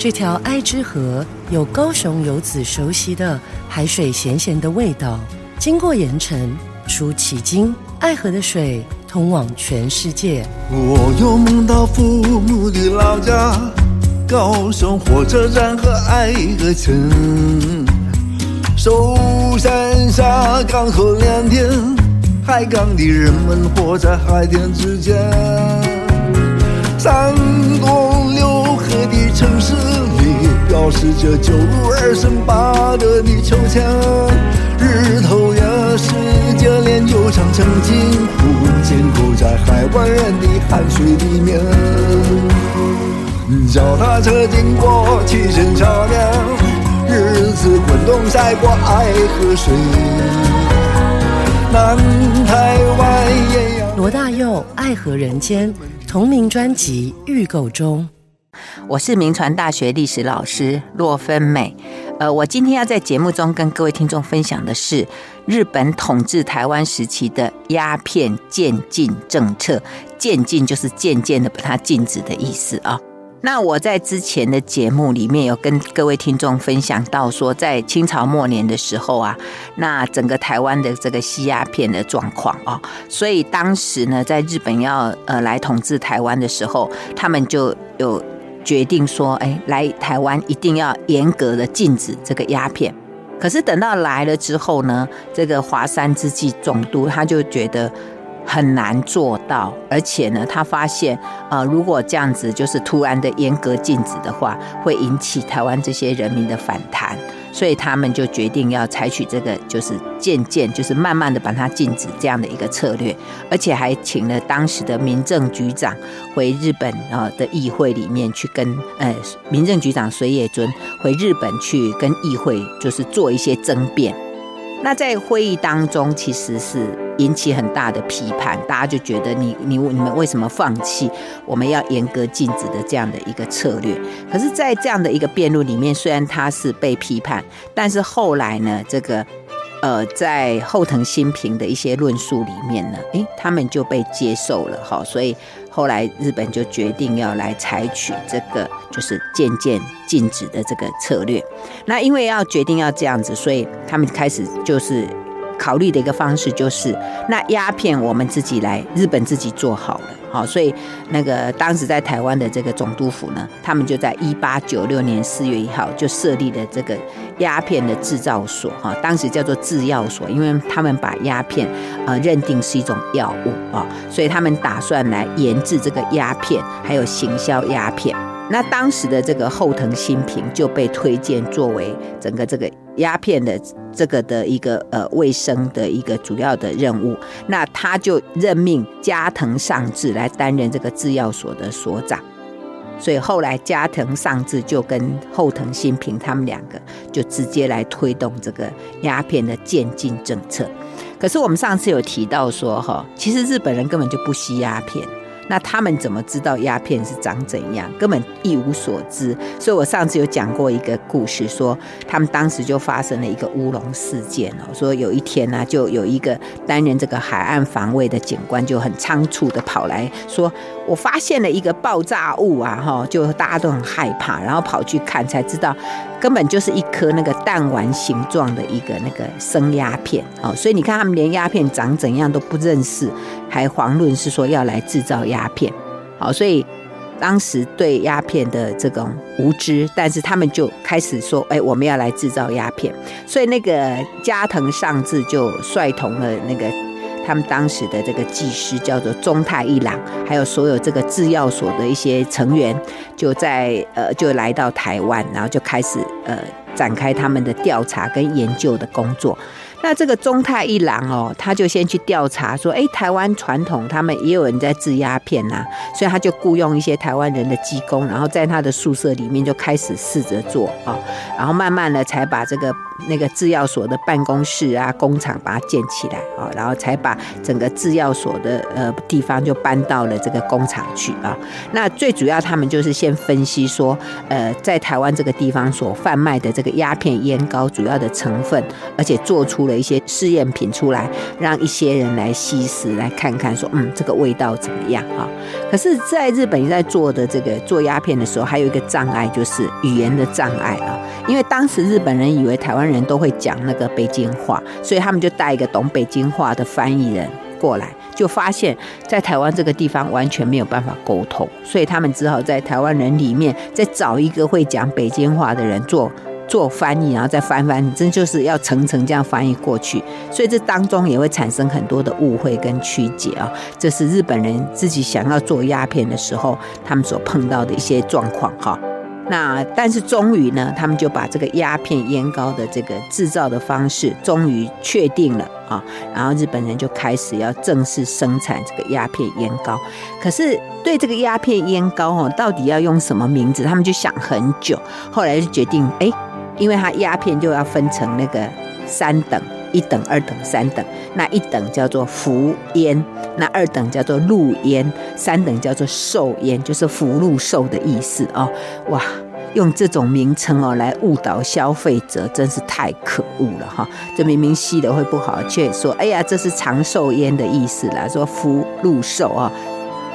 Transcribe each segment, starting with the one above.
这条爱之河有高雄游子熟悉的海水咸咸的味道。经过盐城，出奇经，爱河的水通往全世界。我又梦到父母的老家，高雄火车站和爱河城。寿山下港口两天，海港的人们活在海天之间。三东六河的城市里，表示着九如二省八德的秋千。日头也是接连就长成金湖，浸泡在海湾人的汗水里面。脚踏车经过七星桥梁。日子滚动晒过爱河水，南台湾也有。罗大佑《爱河人间》同名专辑预购中。我是铭传大学历史老师骆芬美。呃，我今天要在节目中跟各位听众分享的是日本统治台湾时期的鸦片渐进政策。渐进就是渐渐的把它禁止的意思啊。那我在之前的节目里面有跟各位听众分享到说，在清朝末年的时候啊，那整个台湾的这个吸鸦片的状况啊，所以当时呢，在日本要呃来统治台湾的时候，他们就有决定说，哎，来台湾一定要严格的禁止这个鸦片。可是等到来了之后呢，这个华山之际总督他就觉得。很难做到，而且呢，他发现，呃，如果这样子就是突然的严格禁止的话，会引起台湾这些人民的反弹，所以他们就决定要采取这个，就是渐渐，就是慢慢的把它禁止这样的一个策略，而且还请了当时的民政局长回日本啊的议会里面去跟，呃，民政局长水野尊回日本去跟议会，就是做一些争辩。那在会议当中，其实是引起很大的批判，大家就觉得你你你们为什么放弃我们要严格禁止的这样的一个策略？可是，在这样的一个辩论里面，虽然他是被批判，但是后来呢，这个呃，在后藤新平的一些论述里面呢，诶，他们就被接受了哈，所以。后来日本就决定要来采取这个就是渐渐禁止的这个策略。那因为要决定要这样子，所以他们开始就是考虑的一个方式就是，那鸦片我们自己来，日本自己做好了。好，所以那个当时在台湾的这个总督府呢，他们就在一八九六年四月一号就设立了这个鸦片的制造所。哈，当时叫做制药所，因为他们把鸦片呃认定是一种药物啊，所以他们打算来研制这个鸦片，还有行销鸦片。那当时的这个后藤新平就被推荐作为整个这个鸦片的这个的一个呃卫生的一个主要的任务，那他就任命加藤尚志来担任这个制药所的所长，所以后来加藤尚志就跟后藤新平他们两个就直接来推动这个鸦片的渐进政策。可是我们上次有提到说哈，其实日本人根本就不吸鸦片。那他们怎么知道鸦片是长怎样？根本一无所知。所以我上次有讲过一个故事，说他们当时就发生了一个乌龙事件哦。说有一天呢，就有一个担任这个海岸防卫的警官就很仓促的跑来说：“我发现了一个爆炸物啊！”哈，就大家都很害怕，然后跑去看才知道，根本就是一颗那个弹丸形状的一个那个生鸦片哦。所以你看，他们连鸦片长怎样都不认识，还遑论是说要来制造鸦。片，好，所以当时对鸦片的这种无知，但是他们就开始说：“哎，我们要来制造鸦片。”所以那个加藤尚治就率同了那个他们当时的这个技师，叫做中太一郎，还有所有这个制药所的一些成员，就在呃就来到台湾，然后就开始呃展开他们的调查跟研究的工作。那这个中太一郎哦，他就先去调查说，哎，台湾传统他们也有人在制鸦片呐，所以他就雇佣一些台湾人的机工，然后在他的宿舍里面就开始试着做啊，然后慢慢的才把这个那个制药所的办公室啊、工厂把它建起来啊，然后才把整个制药所的呃地方就搬到了这个工厂去啊。那最主要他们就是先分析说，呃，在台湾这个地方所贩卖的这个鸦片烟膏主要的成分，而且做出。了一些试验品出来，让一些人来吸食，来看看说，嗯，这个味道怎么样啊？可是，在日本在做的这个做鸦片的时候，还有一个障碍就是语言的障碍啊，因为当时日本人以为台湾人都会讲那个北京话，所以他们就带一个懂北京话的翻译人过来。就发现，在台湾这个地方完全没有办法沟通，所以他们只好在台湾人里面再找一个会讲北京话的人做做翻译，然后再翻翻，真就是要层层这样翻译过去。所以这当中也会产生很多的误会跟曲解啊，这是日本人自己想要做鸦片的时候，他们所碰到的一些状况哈。那但是终于呢，他们就把这个鸦片烟膏的这个制造的方式终于确定了啊，然后日本人就开始要正式生产这个鸦片烟膏。可是对这个鸦片烟膏哦，到底要用什么名字，他们就想很久，后来就决定，哎，因为它鸦片就要分成那个三等，一等、二等、三等。那一等叫做福烟，那二等叫做禄烟，三等叫做寿烟，就是福禄寿的意思哦。哇，用这种名称哦来误导消费者，真是太可恶了哈！这明明吸的会不好，却说哎呀，这是长寿烟的意思啦，说福禄寿啊。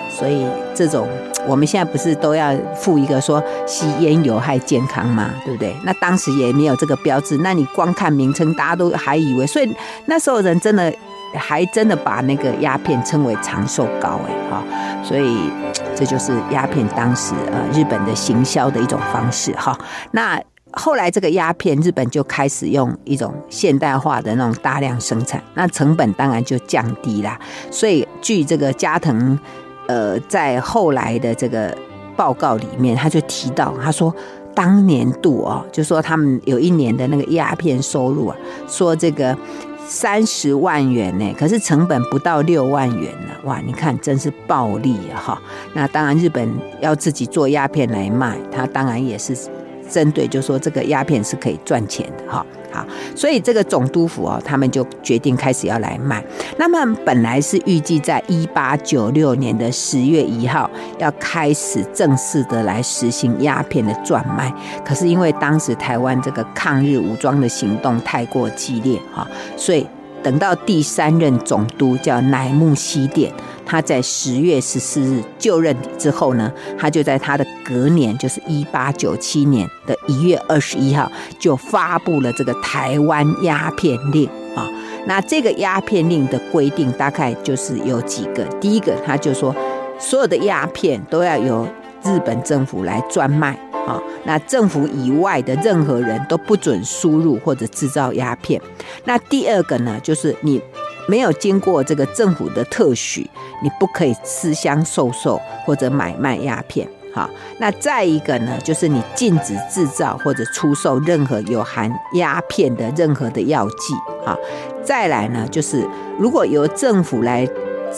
所以这种我们现在不是都要附一个说吸烟有害健康吗？对不对？那当时也没有这个标志，那你光看名称，大家都还以为，所以那时候人真的还真的把那个鸦片称为长寿膏哎哈，所以这就是鸦片当时呃日本的行销的一种方式哈。那后来这个鸦片日本就开始用一种现代化的那种大量生产，那成本当然就降低啦。所以据这个加藤。呃，在后来的这个报告里面，他就提到，他说当年度哦，就说他们有一年的那个鸦片收入啊，说这个三十万元呢，可是成本不到六万元呢，哇，你看真是暴利啊哈。那当然，日本要自己做鸦片来卖，他当然也是。针对就说这个鸦片是可以赚钱的哈，好，所以这个总督府哦，他们就决定开始要来卖。那么本来是预计在一八九六年的十月一号要开始正式的来实行鸦片的专卖，可是因为当时台湾这个抗日武装的行动太过激烈哈，所以等到第三任总督叫乃木希典。他在十月十四日就任之后呢，他就在他的隔年，就是一八九七年的一月二十一号，就发布了这个台湾鸦片令啊。那这个鸦片令的规定大概就是有几个，第一个他就说，所有的鸦片都要由日本政府来专卖啊，那政府以外的任何人都不准输入或者制造鸦片。那第二个呢，就是你。没有经过这个政府的特许，你不可以私相授受或者买卖鸦片。好，那再一个呢，就是你禁止制造或者出售任何有含鸦片的任何的药剂。好，再来呢，就是如果由政府来，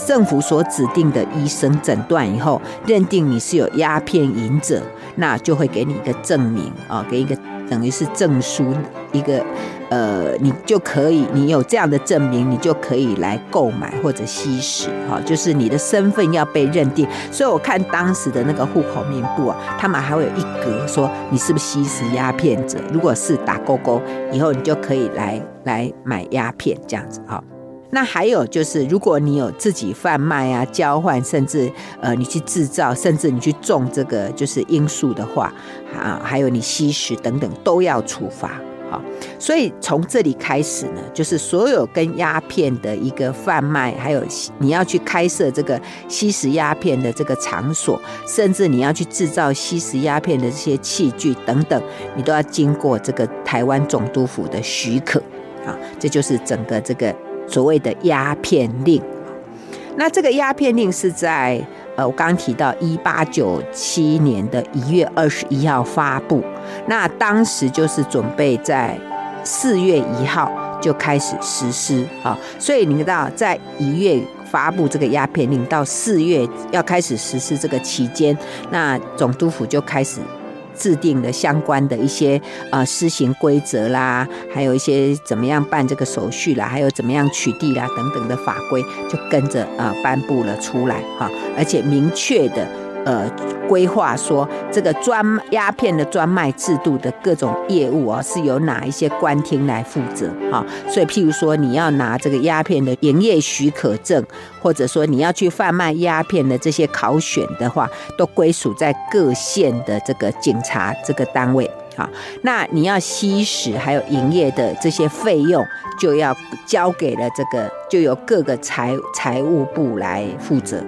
政府所指定的医生诊断以后，认定你是有鸦片瘾者，那就会给你一个证明啊，给一个等于是证书一个。呃，你就可以，你有这样的证明，你就可以来购买或者吸食，哈，就是你的身份要被认定。所以我看当时的那个户口名簿啊，他们还会有一格说你是不是吸食鸦片者，如果是打勾勾，以后你就可以来来买鸦片这样子，哈。那还有就是，如果你有自己贩卖啊、交换，甚至呃你去制造，甚至你去种这个就是罂粟的话，啊，还有你吸食等等，都要处罚。好，所以从这里开始呢，就是所有跟鸦片的一个贩卖，还有你要去开设这个吸食鸦片的这个场所，甚至你要去制造吸食鸦片的这些器具等等，你都要经过这个台湾总督府的许可。啊，这就是整个这个所谓的鸦片令。那这个鸦片令是在呃，我刚刚提到一八九七年的一月二十一号发布。那当时就是准备在四月一号就开始实施啊，所以你知道，在一月发布这个鸦片令到四月要开始实施这个期间，那总督府就开始制定的相关的一些呃施行规则啦，还有一些怎么样办这个手续啦，还有怎么样取缔啦等等的法规，就跟着啊颁布了出来哈，而且明确的。呃，规划说这个专鸦片的专卖制度的各种业务啊，是由哪一些官厅来负责啊？所以，譬如说你要拿这个鸦片的营业许可证，或者说你要去贩卖鸦片的这些考选的话，都归属在各县的这个警察这个单位啊。那你要吸食还有营业的这些费用，就要交给了这个，就由各个财财务部来负责。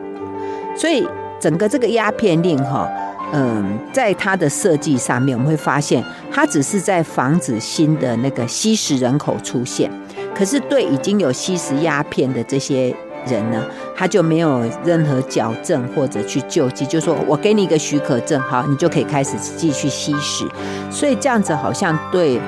所以。整个这个鸦片令哈，嗯，在它的设计上面，我们会发现，它只是在防止新的那个吸食人口出现，可是对已经有吸食鸦片的这些人呢，他就没有任何矫正或者去救济，就说我给你一个许可证，好，你就可以开始继续吸食，所以这样子好像对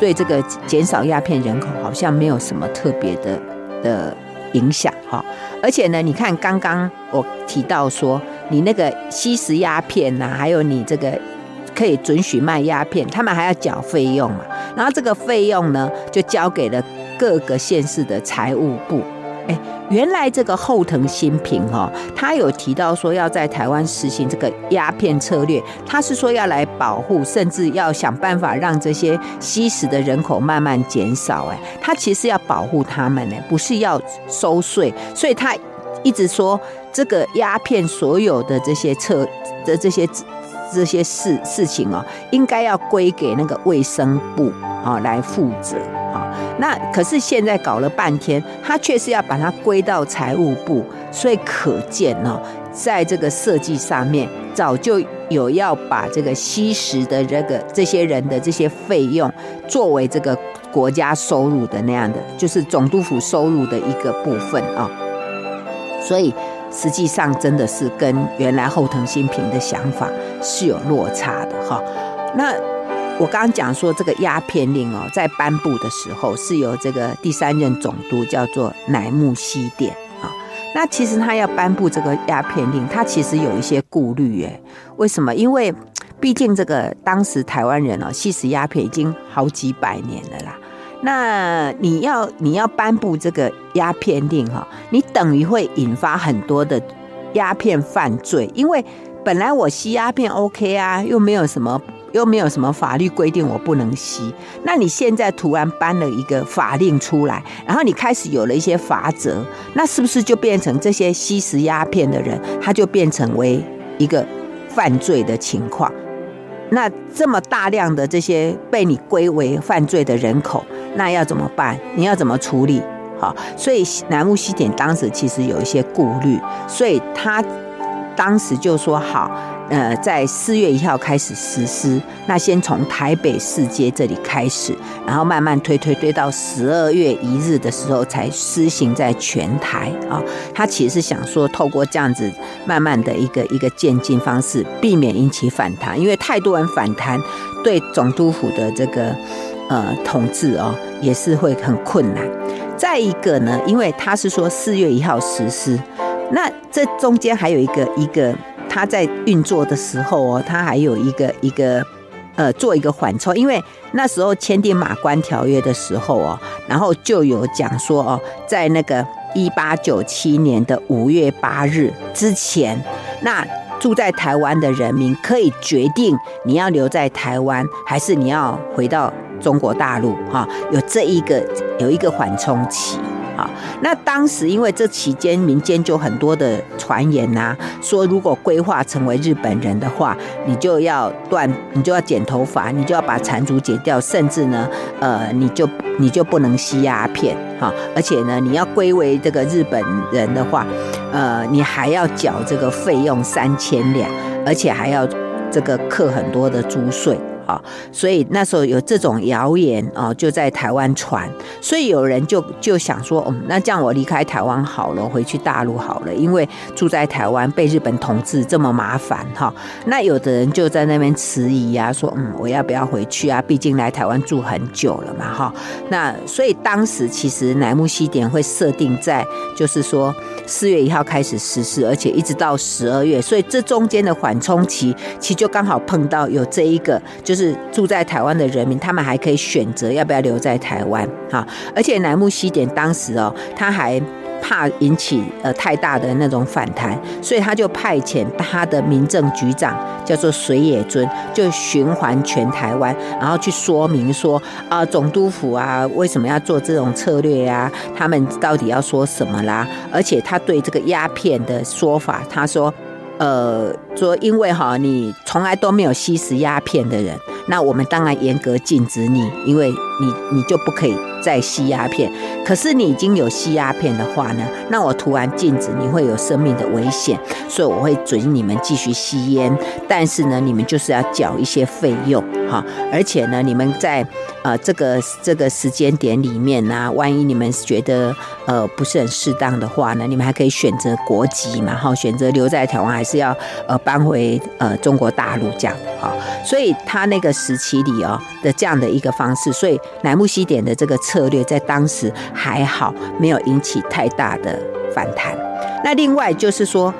对这个减少鸦片人口好像没有什么特别的的。影响哈，而且呢，你看刚刚我提到说，你那个吸食鸦片呐，还有你这个可以准许卖鸦片，他们还要缴费用嘛，然后这个费用呢，就交给了各个县市的财务部。哎，原来这个后藤新平哦，他有提到说要在台湾实行这个鸦片策略，他是说要来保护，甚至要想办法让这些吸食的人口慢慢减少。哎，他其实要保护他们呢，不是要收税，所以他一直说这个鸦片所有的这些策的这些这些事事情哦，应该要归给那个卫生部啊来负责啊。那可是现在搞了半天，他却是要把它归到财务部，所以可见呢，在这个设计上面，早就有要把这个吸食的这个这些人的这些费用，作为这个国家收入的那样的，就是总督府收入的一个部分啊。所以实际上真的是跟原来后藤新平的想法是有落差的哈。那。我刚刚讲说，这个鸦片令哦，在颁布的时候是由这个第三任总督叫做乃木希典啊。那其实他要颁布这个鸦片令，他其实有一些顾虑耶。为什么？因为毕竟这个当时台湾人哦，吸食鸦片已经好几百年了啦。那你要你要颁布这个鸦片令哈，你等于会引发很多的鸦片犯罪，因为本来我吸鸦片 OK 啊，又没有什么。又没有什么法律规定我不能吸，那你现在突然颁了一个法令出来，然后你开始有了一些罚则，那是不是就变成这些吸食鸦片的人，他就变成为一个犯罪的情况？那这么大量的这些被你归为犯罪的人口，那要怎么办？你要怎么处理？好，所以南木西典当时其实有一些顾虑，所以他当时就说好。呃，在四月一号开始实施，那先从台北市街这里开始，然后慢慢推推推到十二月一日的时候才施行在全台啊。他其实想说，透过这样子慢慢的一个一个渐进方式，避免引起反弹，因为太多人反弹，对总督府的这个呃统治哦，也是会很困难。再一个呢，因为他是说四月一号实施，那这中间还有一个一个。他在运作的时候哦，他还有一个一个呃，做一个缓冲，因为那时候签订马关条约的时候哦，然后就有讲说哦，在那个一八九七年的五月八日之前，那住在台湾的人民可以决定你要留在台湾，还是你要回到中国大陆哈，有这一个有一个缓冲期。啊，那当时因为这期间民间就很多的传言呐、啊，说如果归化成为日本人的话，你就要断，你就要剪头发，你就要把缠足剪掉，甚至呢，呃，你就你就不能吸鸦片，哈，而且呢，你要归为这个日本人的话，呃，你还要缴这个费用三千两，而且还要这个课很多的租税。啊，所以那时候有这种谣言啊，就在台湾传，所以有人就就想说，嗯，那这样我离开台湾好了，回去大陆好了，因为住在台湾被日本统治这么麻烦哈。那有的人就在那边迟疑呀，说，嗯，我要不要回去啊？毕竟来台湾住很久了嘛，哈。那所以当时其实乃木希典会设定在，就是说四月一号开始实施，而且一直到十二月，所以这中间的缓冲期，其实就刚好碰到有这一个就。是住在台湾的人民，他们还可以选择要不要留在台湾哈。而且乃木西典当时哦，他还怕引起呃太大的那种反弹，所以他就派遣他的民政局长叫做水野尊，就循环全台湾，然后去说明说啊、总督府啊为什么要做这种策略呀、啊？他们到底要说什么啦？而且他对这个鸦片的说法，他说。呃，说因为哈，你从来都没有吸食鸦片的人，那我们当然严格禁止你，因为你你就不可以再吸鸦片。可是你已经有吸鸦片的话呢，那我涂完禁止，你会有生命的危险，所以我会准你们继续吸烟，但是呢，你们就是要缴一些费用哈，而且呢，你们在。呃，这个这个时间点里面呢、万一你们觉得呃不是很适当的话呢，你们还可以选择国籍嘛，哈，选择留在台湾，还是要呃搬回呃中国大陆这样，哈，所以他那个时期里哦的这样的一个方式，所以乃木西点的这个策略在当时还好，没有引起太大的反弹。那另外就是说。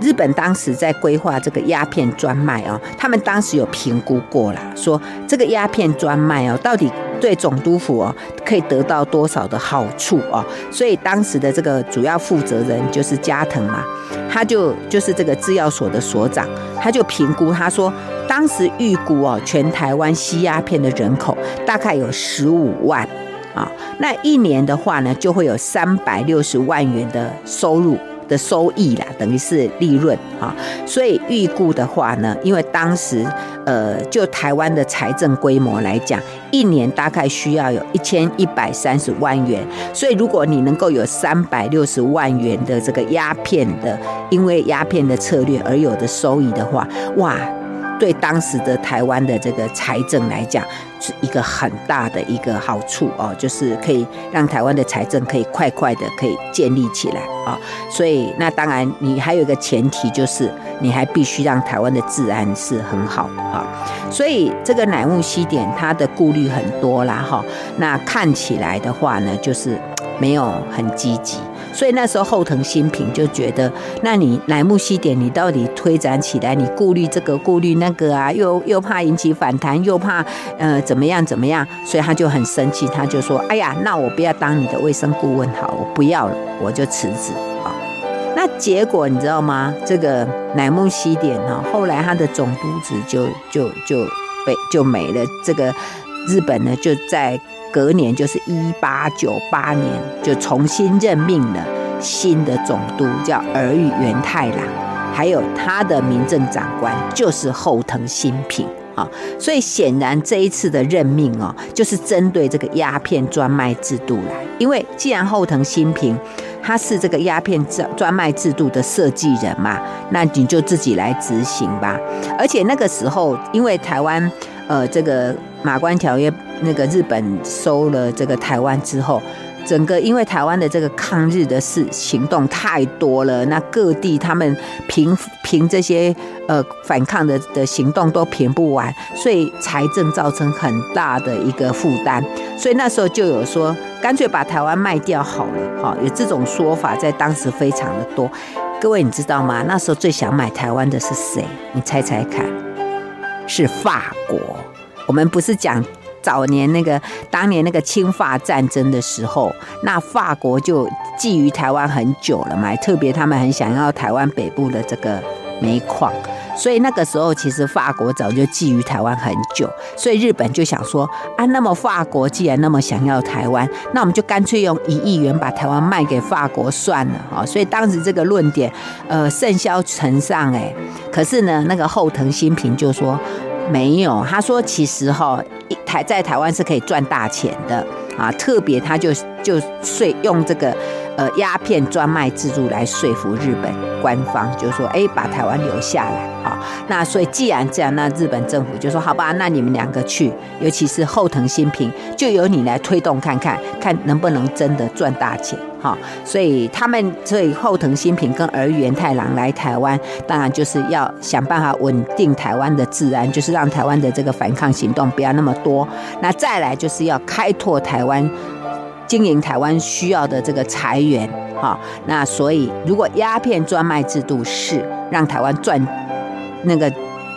日本当时在规划这个鸦片专卖哦，他们当时有评估过啦，说这个鸦片专卖哦，到底对总督府哦可以得到多少的好处哦？所以当时的这个主要负责人就是加藤嘛，他就就是这个制药所的所长，他就评估他说，当时预估哦，全台湾吸鸦片的人口大概有十五万啊，那一年的话呢，就会有三百六十万元的收入。的收益啦，等于是利润啊，所以预估的话呢，因为当时呃，就台湾的财政规模来讲，一年大概需要有一千一百三十万元，所以如果你能够有三百六十万元的这个鸦片的，因为鸦片的策略而有的收益的话，哇！对当时的台湾的这个财政来讲，是一个很大的一个好处哦，就是可以让台湾的财政可以快快的可以建立起来啊。所以那当然，你还有一个前提就是，你还必须让台湾的治安是很好的哈。所以这个乃木希典他的顾虑很多啦哈。那看起来的话呢，就是没有很积极。所以那时候后藤新平就觉得，那你乃木希典，你到底推展起来，你顾虑这个顾虑那个啊，又又怕引起反弹，又怕呃怎么样怎么样，所以他就很生气，他就说：“哎呀，那我不要当你的卫生顾问好，我不要了，我就辞职啊。”那结果你知道吗？这个乃木希典哈，后来他的总督职就就就被就没了。这个日本呢，就在。隔年就是一八九八年，就重新任命了新的总督，叫儿玉源太郎，还有他的民政长官就是后藤新平啊。所以显然这一次的任命哦，就是针对这个鸦片专卖制度来。因为既然后藤新平他是这个鸦片专专卖制度的设计人嘛，那你就自己来执行吧。而且那个时候，因为台湾呃这个马关条约。那个日本收了这个台湾之后，整个因为台湾的这个抗日的事行动太多了，那各地他们平平这些呃反抗的的行动都平不完，所以财政造成很大的一个负担，所以那时候就有说干脆把台湾卖掉好了，哈，有这种说法在当时非常的多。各位你知道吗？那时候最想买台湾的是谁？你猜猜看，是法国。我们不是讲。早年那个当年那个侵法战争的时候，那法国就觊觎台湾很久了嘛，特别他们很想要台湾北部的这个煤矿，所以那个时候其实法国早就觊觎台湾很久，所以日本就想说啊，那么法国既然那么想要台湾，那我们就干脆用一亿元把台湾卖给法国算了啊，所以当时这个论点呃甚嚣尘上哎，可是呢那个后藤新平就说。没有，他说其实哈，台在台湾是可以赚大钱的啊，特别他就就税用这个呃鸦片专卖制度来说服日本官方，就是说哎把台湾留下来啊。那所以既然这样，那日本政府就说好吧，那你们两个去，尤其是后藤新平，就由你来推动看看，看能不能真的赚大钱。好，所以他们所以后藤新平跟儿园太郎来台湾，当然就是要想办法稳定台湾的治安，就是让台湾的这个反抗行动不要那么多。那再来就是要开拓台湾，经营台湾需要的这个财源。好，那所以如果鸦片专卖制度是让台湾赚那个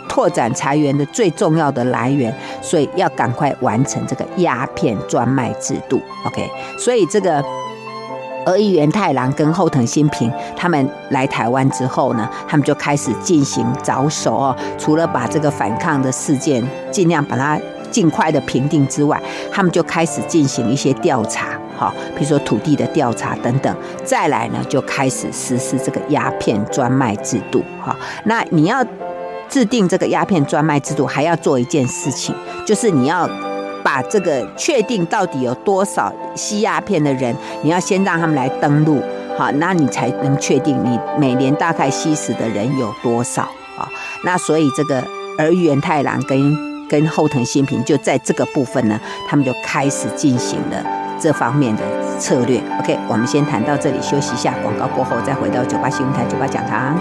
拓展财源的最重要的来源，所以要赶快完成这个鸦片专卖制度。OK，所以这个。儿玉源太郎跟后藤新平他们来台湾之后呢，他们就开始进行着手哦，除了把这个反抗的事件尽量把它尽快的评定之外，他们就开始进行一些调查，好，比如说土地的调查等等。再来呢，就开始实施这个鸦片专卖制度，哈，那你要制定这个鸦片专卖制度，还要做一件事情，就是你要。把这个确定到底有多少吸鸦片的人，你要先让他们来登录，好，那你才能确定你每年大概吸食的人有多少啊？那所以这个儿玉源太郎跟跟后藤新平就在这个部分呢，他们就开始进行了这方面的策略。OK，我们先谈到这里，休息一下，广告过后再回到九八新闻台九八讲堂。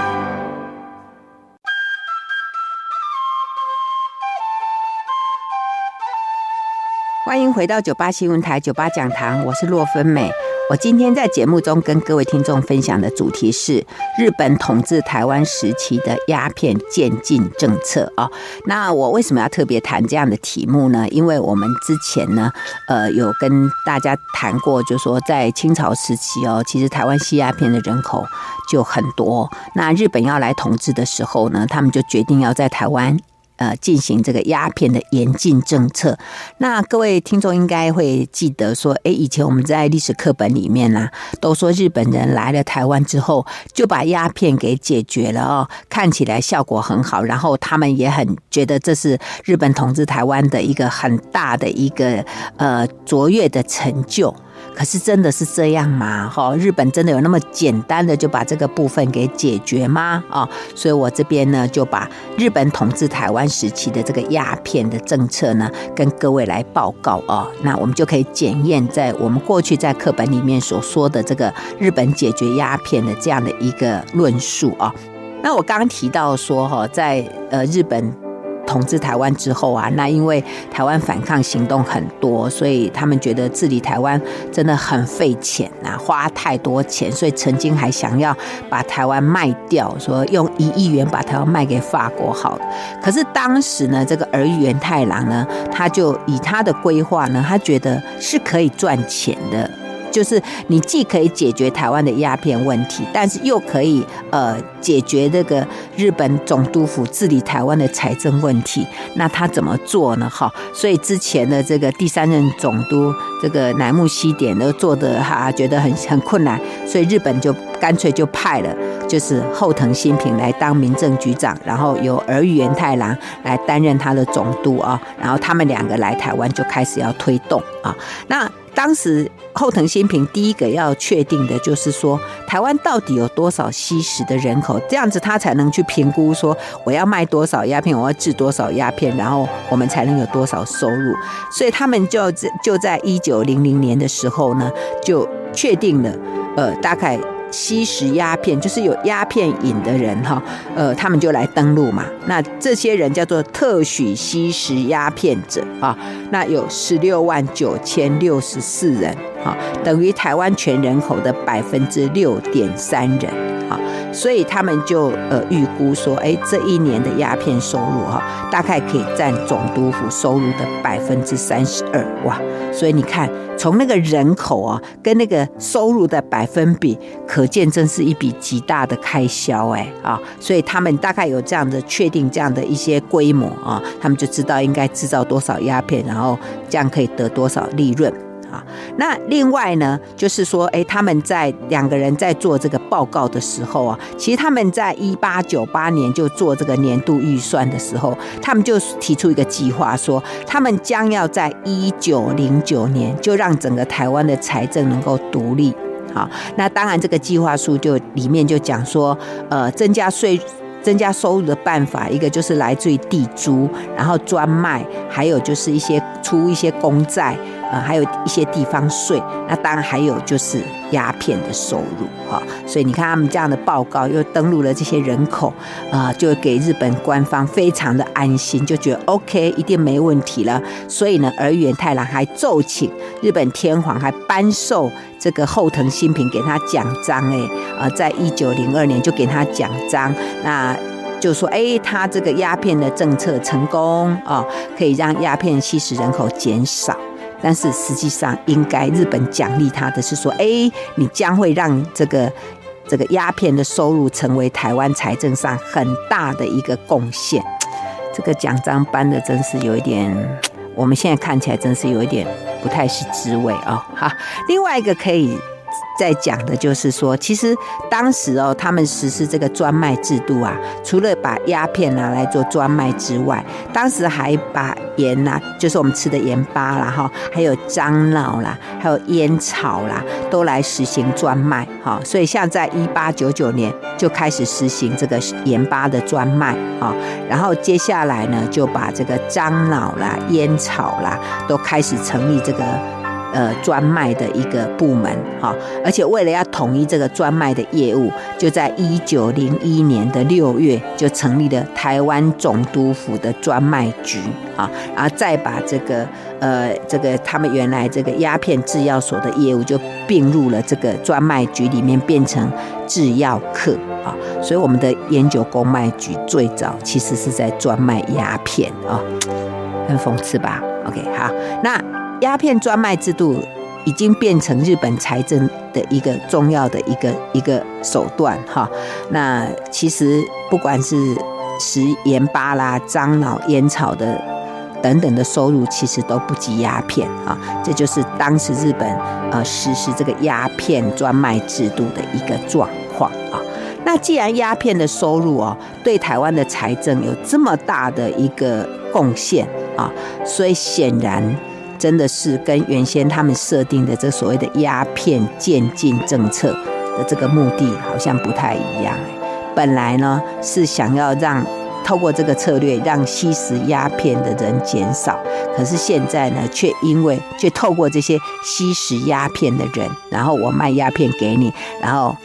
欢迎回到九八新闻台九八讲堂，我是洛芬美。我今天在节目中跟各位听众分享的主题是日本统治台湾时期的鸦片渐进政策啊。那我为什么要特别谈这样的题目呢？因为我们之前呢，呃，有跟大家谈过，就说在清朝时期哦，其实台湾吸鸦片的人口就很多。那日本要来统治的时候呢，他们就决定要在台湾。呃，进行这个鸦片的严禁政策。那各位听众应该会记得说，诶，以前我们在历史课本里面呢、啊，都说日本人来了台湾之后，就把鸦片给解决了哦，看起来效果很好。然后他们也很觉得这是日本统治台湾的一个很大的一个呃卓越的成就。可是真的是这样吗？哈，日本真的有那么简单的就把这个部分给解决吗？啊，所以我这边呢就把日本统治台湾时期的这个鸦片的政策呢，跟各位来报告啊。那我们就可以检验在我们过去在课本里面所说的这个日本解决鸦片的这样的一个论述啊。那我刚刚提到说哈，在呃日本。统治台湾之后啊，那因为台湾反抗行动很多，所以他们觉得治理台湾真的很费钱啊，花太多钱，所以曾经还想要把台湾卖掉，说用一亿元把台湾卖给法国好了。可是当时呢，这个儿玉源太郎呢，他就以他的规划呢，他觉得是可以赚钱的。就是你既可以解决台湾的鸦片问题，但是又可以呃解决这个日本总督府治理台湾的财政问题。那他怎么做呢？哈，所以之前的这个第三任总督这个乃木希典都做的哈觉得很很困难，所以日本就干脆就派了就是后藤新平来当民政局长，然后由儿玉源太郎来担任他的总督啊，然后他们两个来台湾就开始要推动啊，那。当时后藤新平第一个要确定的就是说，台湾到底有多少吸食的人口，这样子他才能去评估说，我要卖多少鸦片，我要制多少鸦片，然后我们才能有多少收入。所以他们就就在一九零零年的时候呢，就确定了，呃，大概。吸食鸦片就是有鸦片瘾的人哈，呃，他们就来登陆嘛。那这些人叫做特许吸食鸦片者啊，那有十六万九千六十四人啊，等于台湾全人口的百分之六点三人啊。所以他们就呃预估说，哎，这一年的鸦片收入哈，大概可以占总督府收入的百分之三十二哇。所以你看，从那个人口啊，跟那个收入的百分比，可见真是一笔极大的开销哎啊。所以他们大概有这样的确定这样的一些规模啊，他们就知道应该制造多少鸦片，然后这样可以得多少利润。啊，那另外呢，就是说，哎，他们在两个人在做这个报告的时候啊，其实他们在一八九八年就做这个年度预算的时候，他们就提出一个计划，说他们将要在一九零九年就让整个台湾的财政能够独立。好，那当然这个计划书就里面就讲说，呃，增加税。增加收入的办法，一个就是来自于地租，然后专卖，还有就是一些出一些公债，呃，还有一些地方税。那当然还有就是鸦片的收入，哈。所以你看他们这样的报告，又登录了这些人口，啊，就给日本官方非常的安心，就觉得 OK，一定没问题了。所以呢，儿玉源太郎还奏请日本天皇还颁授这个后藤新平给他奖章，哎，啊，在一九零二年就给他奖章，那。就说，哎，他这个鸦片的政策成功啊，可以让鸦片吸食人口减少。但是实际上应该日本奖励他的是说，哎，你将会让这个这个鸦片的收入成为台湾财政上很大的一个贡献。这个奖章颁的真是有一点，我们现在看起来真是有一点不太是滋味哦。好，另外一个可以。在讲的就是说，其实当时哦，他们实施这个专卖制度啊，除了把鸦片拿来做专卖之外，当时还把盐呐、就是我们吃的盐巴啦，哈，还有樟脑啦，还有烟草啦，都来实行专卖，哈。所以像在一八九九年就开始实行这个盐巴的专卖啊，然后接下来呢，就把这个樟脑啦、烟草啦，都开始成立这个。呃，专卖的一个部门哈，而且为了要统一这个专卖的业务，就在一九零一年的六月就成立了台湾总督府的专卖局啊，然后再把这个呃这个他们原来这个鸦片制药所的业务就并入了这个专卖局里面，变成制药课啊，所以我们的烟酒公卖局最早其实是在专卖鸦片啊，很讽刺吧？OK，好，那。鸦片专卖制度已经变成日本财政的一个重要的一个一个手段哈。那其实不管是食盐巴啦、樟脑、烟草的等等的收入，其实都不及鸦片啊。这就是当时日本呃实施这个鸦片专卖制度的一个状况啊。那既然鸦片的收入哦对台湾的财政有这么大的一个贡献啊，所以显然。真的是跟原先他们设定的这所谓的鸦片渐进政策的这个目的好像不太一样。本来呢是想要让透过这个策略让吸食鸦片的人减少，可是现在呢却因为却透过这些吸食鸦片的人，然后我卖鸦片给你，然后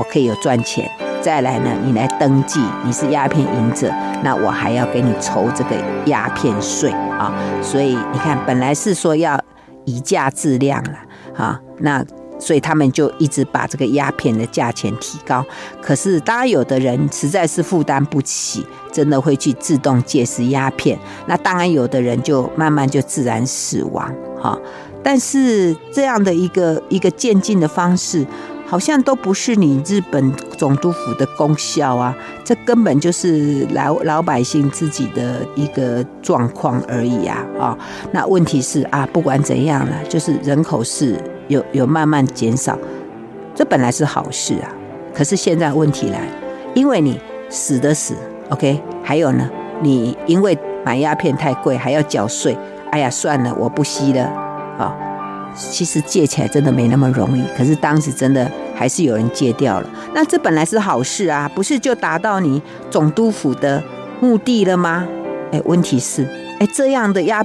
我可以有赚钱。再来呢，你来登记你是鸦片瘾者，那我还要给你筹这个鸦片税啊。所以你看，本来是说要以价质量了啊，那所以他们就一直把这个鸦片的价钱提高。可是当然有的人实在是负担不起，真的会去自动戒食鸦片。那当然有的人就慢慢就自然死亡哈。但是这样的一个一个渐进的方式。好像都不是你日本总督府的功效啊，这根本就是老老百姓自己的一个状况而已啊！啊，那问题是啊，不管怎样了，就是人口是有有慢慢减少，这本来是好事啊。可是现在问题来，因为你死的死，OK，还有呢，你因为买鸦片太贵，还要缴税，哎呀，算了，我不吸了。其实戒起来真的没那么容易，可是当时真的还是有人戒掉了。那这本来是好事啊，不是就达到你总督府的目的了吗？哎，问题是，哎，这样的鸦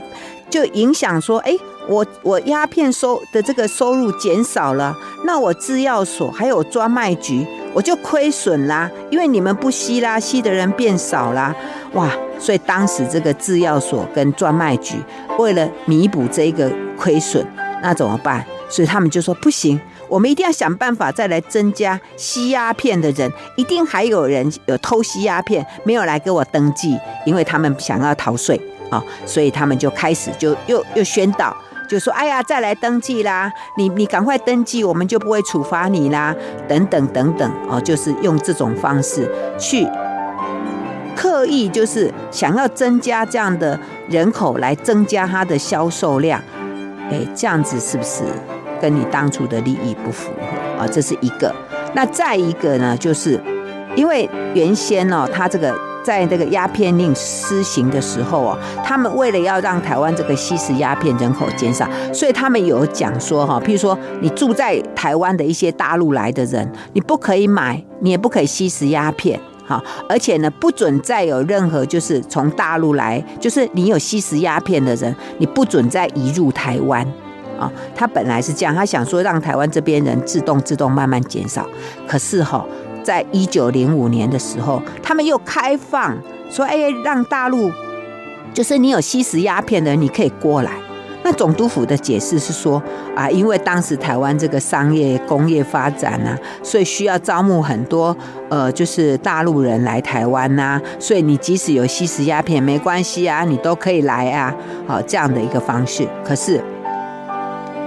就影响说，哎，我我鸦片收的这个收入减少了，那我制药所还有专卖局我就亏损啦，因为你们不吸啦，吸的人变少啦，哇！所以当时这个制药所跟专卖局为了弥补这个亏损。那怎么办？所以他们就说不行，我们一定要想办法再来增加吸鸦片的人。一定还有人有偷吸鸦片，没有来给我登记，因为他们想要逃税啊。所以他们就开始就又又宣导，就说：“哎呀，再来登记啦！你你赶快登记，我们就不会处罚你啦。”等等等等哦，就是用这种方式去刻意，就是想要增加这样的人口来增加它的销售量。哎，这样子是不是跟你当初的利益不符合啊？这是一个。那再一个呢，就是因为原先哦，他这个在这个鸦片令施行的时候哦，他们为了要让台湾这个吸食鸦片人口减少，所以他们有讲说哈，譬如说你住在台湾的一些大陆来的人，你不可以买，你也不可以吸食鸦片。好，而且呢，不准再有任何就是从大陆来，就是你有吸食鸦片的人，你不准再移入台湾啊。他本来是这样，他想说让台湾这边人自动自动慢慢减少。可是哈，在一九零五年的时候，他们又开放说，哎，让大陆就是你有吸食鸦片的人，你可以过来。那总督府的解释是说啊，因为当时台湾这个商业工业发展、啊，所以需要招募很多呃，就是大陆人来台湾呐、啊，所以你即使有吸食鸦片没关系啊，你都可以来啊，好这样的一个方式。可是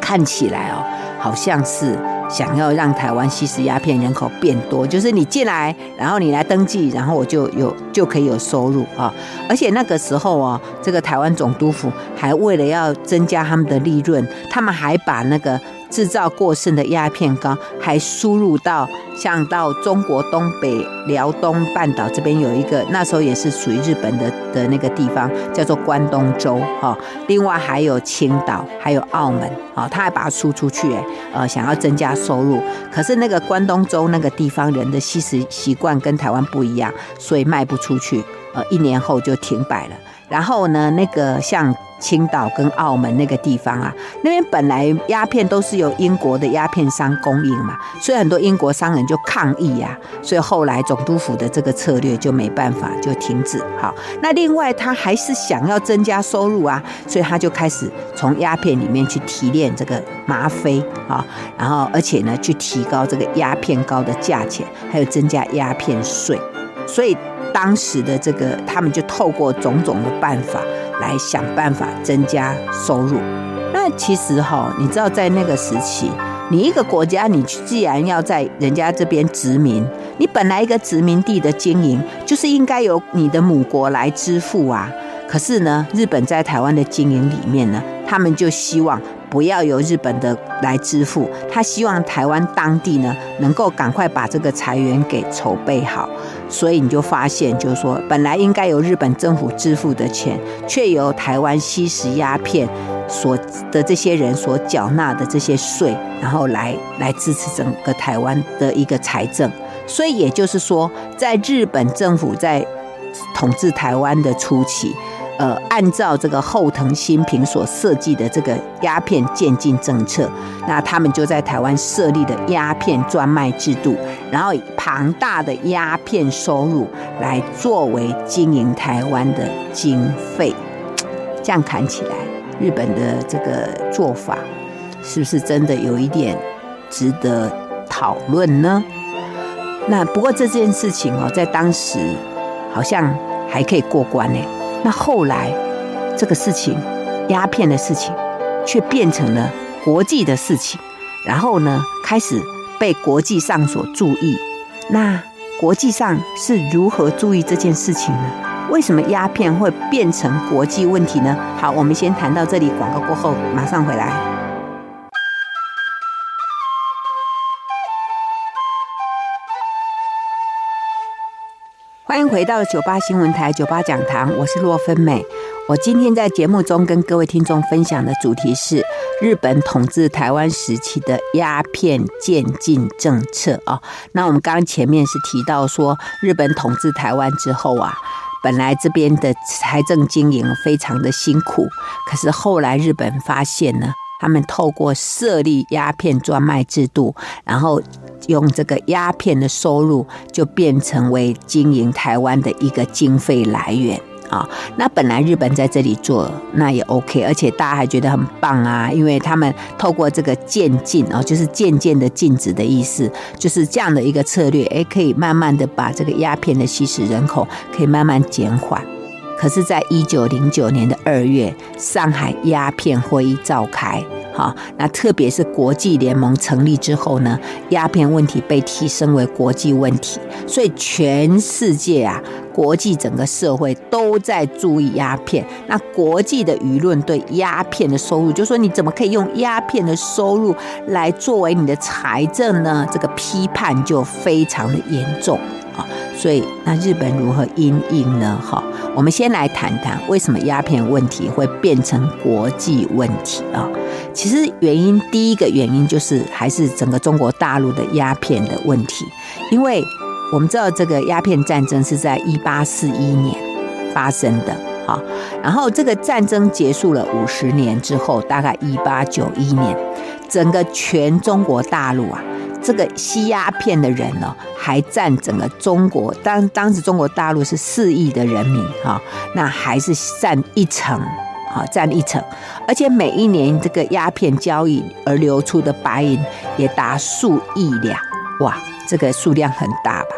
看起来哦，好像是想要让台湾吸食鸦片人口变多，就是你进来，然后你来登记，然后我就有就可以有收入啊。而且那个时候啊，这个台湾总督府还为了要增加他们的利润，他们还把那个。制造过剩的鸦片膏，还输入到像到中国东北辽东半岛这边有一个，那时候也是属于日本的的那个地方，叫做关东州哈。另外还有青岛，还有澳门啊，他还把它输出去，呃，想要增加收入。可是那个关东州那个地方人的吸食习惯跟台湾不一样，所以卖不出去，呃，一年后就停摆了。然后呢，那个像。青岛跟澳门那个地方啊，那边本来鸦片都是由英国的鸦片商供应嘛，所以很多英国商人就抗议呀，所以后来总督府的这个策略就没办法，就停止。好，那另外他还是想要增加收入啊，所以他就开始从鸦片里面去提炼这个吗啡啊，然后而且呢去提高这个鸦片膏的价钱，还有增加鸦片税，所以当时的这个他们就透过种种的办法。来想办法增加收入。那其实哈，你知道在那个时期，你一个国家，你既然要在人家这边殖民，你本来一个殖民地的经营，就是应该由你的母国来支付啊。可是呢，日本在台湾的经营里面呢，他们就希望。不要由日本的来支付，他希望台湾当地呢能够赶快把这个财源给筹备好，所以你就发现，就是说本来应该由日本政府支付的钱，却由台湾吸食鸦片所的这些人所缴纳的这些税，然后来来支持整个台湾的一个财政。所以也就是说，在日本政府在统治台湾的初期。呃，按照这个后藤新平所设计的这个鸦片渐进政策，那他们就在台湾设立的鸦片专卖制度，然后以庞大的鸦片收入来作为经营台湾的经费。这样看起来，日本的这个做法是不是真的有一点值得讨论呢？那不过这件事情哦，在当时好像还可以过关呢。那后来，这个事情，鸦片的事情，却变成了国际的事情，然后呢，开始被国际上所注意。那国际上是如何注意这件事情呢？为什么鸦片会变成国际问题呢？好，我们先谈到这里，广告过后马上回来。回到九八新闻台九八讲堂，我是洛芬美。我今天在节目中跟各位听众分享的主题是日本统治台湾时期的鸦片渐进政策啊。那我们刚刚前面是提到说，日本统治台湾之后啊，本来这边的财政经营非常的辛苦，可是后来日本发现呢，他们透过设立鸦片专卖制度，然后。用这个鸦片的收入，就变成为经营台湾的一个经费来源啊。那本来日本在这里做，那也 OK，而且大家还觉得很棒啊，因为他们透过这个渐进啊，就是渐渐的禁止的意思，就是这样的一个策略，诶，可以慢慢的把这个鸦片的吸食人口可以慢慢减缓。可是，在一九零九年的二月，上海鸦片会议召开。好，那特别是国际联盟成立之后呢，鸦片问题被提升为国际问题，所以全世界啊，国际整个社会都在注意鸦片。那国际的舆论对鸦片的收入，就说你怎么可以用鸦片的收入来作为你的财政呢？这个批判就非常的严重所以，那日本如何因应呢？哈，我们先来谈谈为什么鸦片问题会变成国际问题啊？其实原因第一个原因就是还是整个中国大陆的鸦片的问题，因为我们知道这个鸦片战争是在一八四一年发生的哈，然后这个战争结束了五十年之后，大概一八九一年，整个全中国大陆啊。这个吸鸦片的人呢，还占整个中国当当时中国大陆是四亿的人民哈，那还是占一成，哈，占一成，而且每一年这个鸦片交易而流出的白银也达数亿两，哇，这个数量很大吧？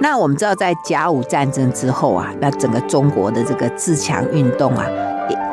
那我们知道，在甲午战争之后啊，那整个中国的这个自强运动啊，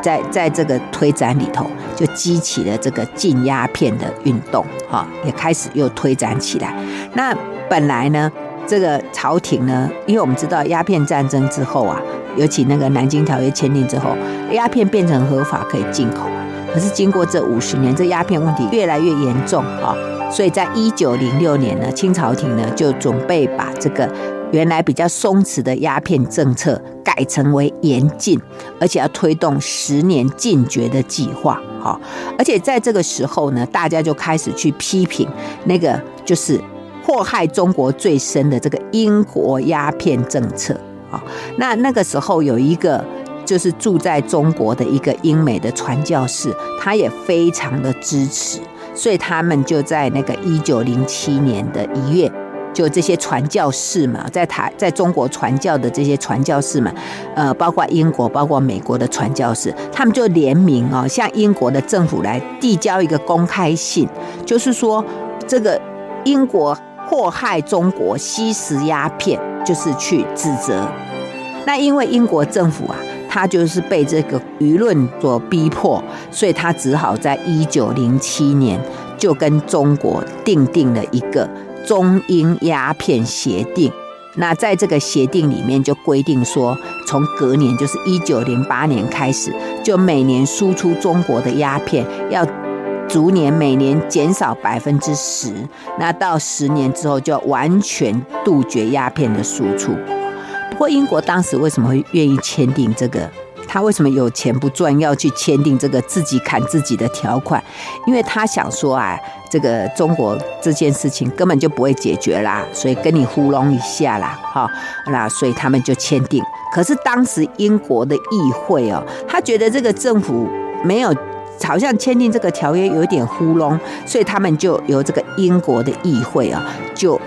在在这个推展里头，就激起了这个禁鸦片的运动，哈，也开始又推展起来。那本来呢，这个朝廷呢，因为我们知道鸦片战争之后啊，尤其那个南京条约签订之后，鸦片变成合法可以进口。可是经过这五十年，这鸦片问题越来越严重啊，所以在一九零六年呢，清朝廷呢就准备把这个。原来比较松弛的鸦片政策改成为严禁，而且要推动十年禁绝的计划。哈，而且在这个时候呢，大家就开始去批评那个就是祸害中国最深的这个英国鸦片政策。啊，那那个时候有一个就是住在中国的一个英美的传教士，他也非常的支持，所以他们就在那个一九零七年的一月。就这些传教士们，在台在中国传教的这些传教士们，呃，包括英国、包括美国的传教士，他们就联名哦，向英国的政府来递交一个公开信，就是说这个英国祸害中国吸食鸦片，就是去指责。那因为英国政府啊，他就是被这个舆论所逼迫，所以他只好在一九零七年就跟中国订定了一个。中英鸦片协定，那在这个协定里面就规定说，从隔年就是一九零八年开始，就每年输出中国的鸦片要逐年每年减少百分之十，那到十年之后就完全杜绝鸦片的输出。不过英国当时为什么会愿意签订这个？他为什么有钱不赚，要去签订这个自己砍自己的条款？因为他想说啊，这个中国这件事情根本就不会解决啦，所以跟你糊弄一下啦，哈，那所以他们就签订。可是当时英国的议会哦，他觉得这个政府没有，好像签订这个条约有点糊弄，所以他们就由这个英国的议会啊，就。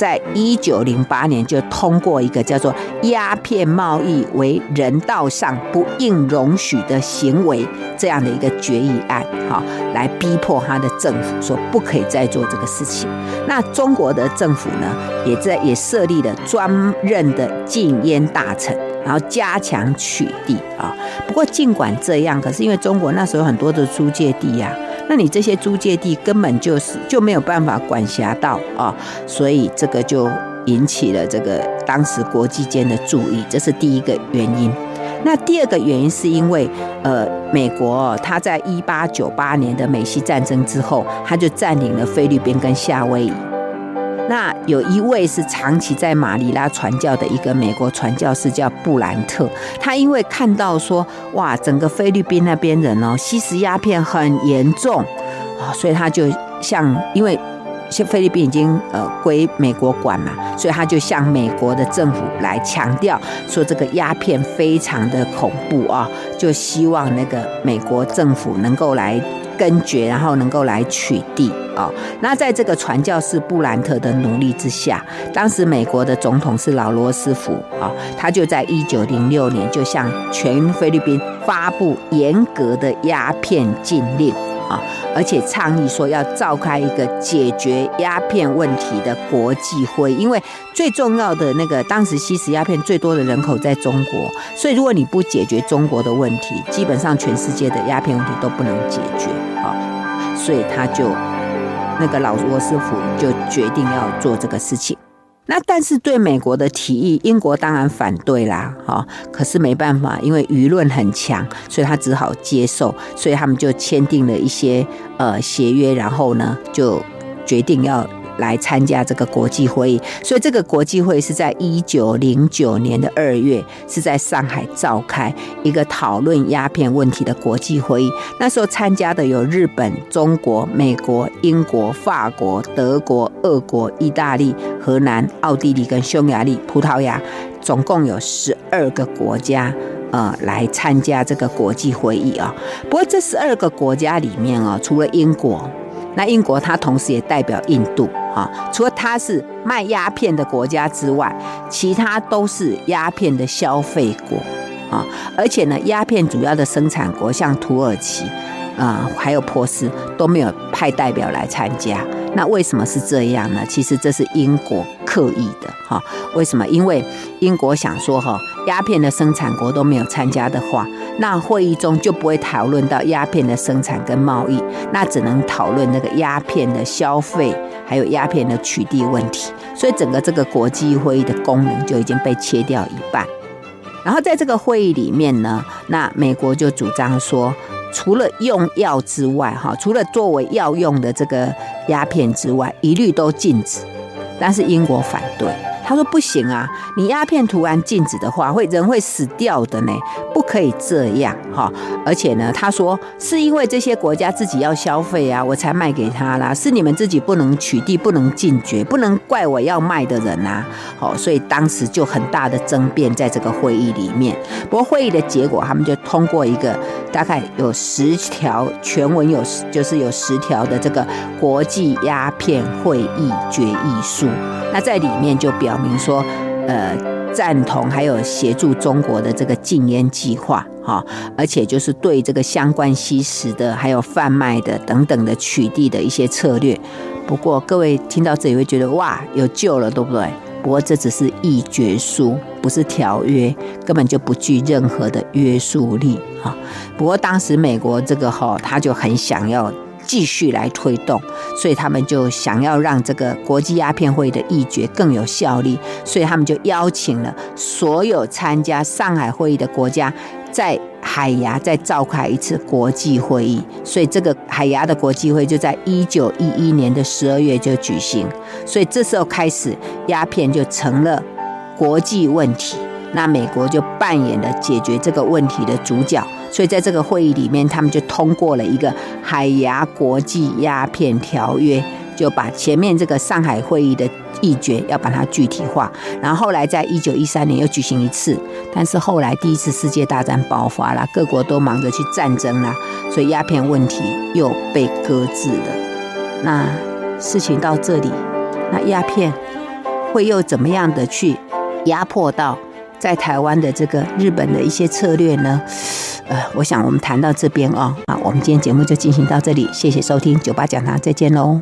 在一九零八年就通过一个叫做《鸦片贸易为人道上不应容许的行为》这样的一个决议案，哈，来逼迫他的政府说不可以再做这个事情。那中国的政府呢，也在也设立了专任的禁烟大臣，然后加强取缔啊。不过尽管这样，可是因为中国那时候很多的租界地呀。那你这些租界地根本就是就没有办法管辖到啊，所以这个就引起了这个当时国际间的注意，这是第一个原因。那第二个原因是因为呃，美国他在一八九八年的美西战争之后，他就占领了菲律宾跟夏威夷。有一位是长期在马尼拉传教的一个美国传教士，叫布兰特。他因为看到说，哇，整个菲律宾那边人哦，吸食鸦片很严重啊，所以他就向，因为现菲律宾已经呃归美国管嘛，所以他就向美国的政府来强调说，这个鸦片非常的恐怖啊，就希望那个美国政府能够来。根绝，然后能够来取缔啊。那在这个传教士布兰特的努力之下，当时美国的总统是老罗斯福啊，他就在一九零六年就向全菲律宾发布严格的鸦片禁令。啊，而且倡议说要召开一个解决鸦片问题的国际会，因为最重要的那个当时吸食鸦片最多的人口在中国，所以如果你不解决中国的问题，基本上全世界的鸦片问题都不能解决啊，所以他就那个老罗斯福就决定要做这个事情。那但是对美国的提议，英国当然反对啦，哈。可是没办法，因为舆论很强，所以他只好接受，所以他们就签订了一些呃协约，然后呢就决定要。来参加这个国际会议，所以这个国际会议是在一九零九年的二月，是在上海召开一个讨论鸦片问题的国际会议。那时候参加的有日本、中国、美国、英国、法国、德国、俄国、意大利、荷兰、奥地利跟匈牙利、葡萄牙，总共有十二个国家，呃，来参加这个国际会议啊。不过这十二个国家里面啊，除了英国。那英国它同时也代表印度啊，除了它是卖鸦片的国家之外，其他都是鸦片的消费国啊，而且呢，鸦片主要的生产国像土耳其啊，还有波斯都没有派代表来参加。那为什么是这样呢？其实这是英国刻意的哈、为什么？因为英国想说哈，鸦片的生产国都没有参加的话，那会议中就不会讨论到鸦片的生产跟贸易，那只能讨论那个鸦片的消费，还有鸦片的取缔问题。所以整个这个国际会议的功能就已经被切掉一半。然后在这个会议里面呢，那美国就主张说，除了用药之外，哈，除了作为药用的这个鸦片之外，一律都禁止。但是英国反对。他说不行啊，你鸦片突然禁止的话，会人会死掉的呢，不可以这样哈。而且呢，他说是因为这些国家自己要消费啊，我才卖给他啦，是你们自己不能取缔、不能禁绝，不能怪我要卖的人啊。好，所以当时就很大的争辩在这个会议里面。不过会议的结果，他们就通过一个大概有十条全文有就是有十条的这个国际鸦片会议决议书。那在里面就表明说，呃，赞同还有协助中国的这个禁烟计划，哈，而且就是对这个相关吸食的还有贩卖的等等的取缔的一些策略。不过各位听到这里会觉得哇，有救了，对不对？不过这只是议决书，不是条约，根本就不具任何的约束力啊。不过当时美国这个哈，他就很想要。继续来推动，所以他们就想要让这个国际鸦片会议的议决更有效力，所以他们就邀请了所有参加上海会议的国家，在海牙再召开一次国际会议。所以这个海牙的国际会就在一九一一年的十二月就举行，所以这时候开始，鸦片就成了国际问题。那美国就扮演了解决这个问题的主角，所以在这个会议里面，他们就通过了一个海牙国际鸦片条约，就把前面这个上海会议的议决要把它具体化。然后后来在一九一三年又举行一次，但是后来第一次世界大战爆发了，各国都忙着去战争了，所以鸦片问题又被搁置了。那事情到这里，那鸦片会又怎么样的去压迫到？在台湾的这个日本的一些策略呢，呃，我想我们谈到这边哦，啊，我们今天节目就进行到这里，谢谢收听九八讲堂，再见喽。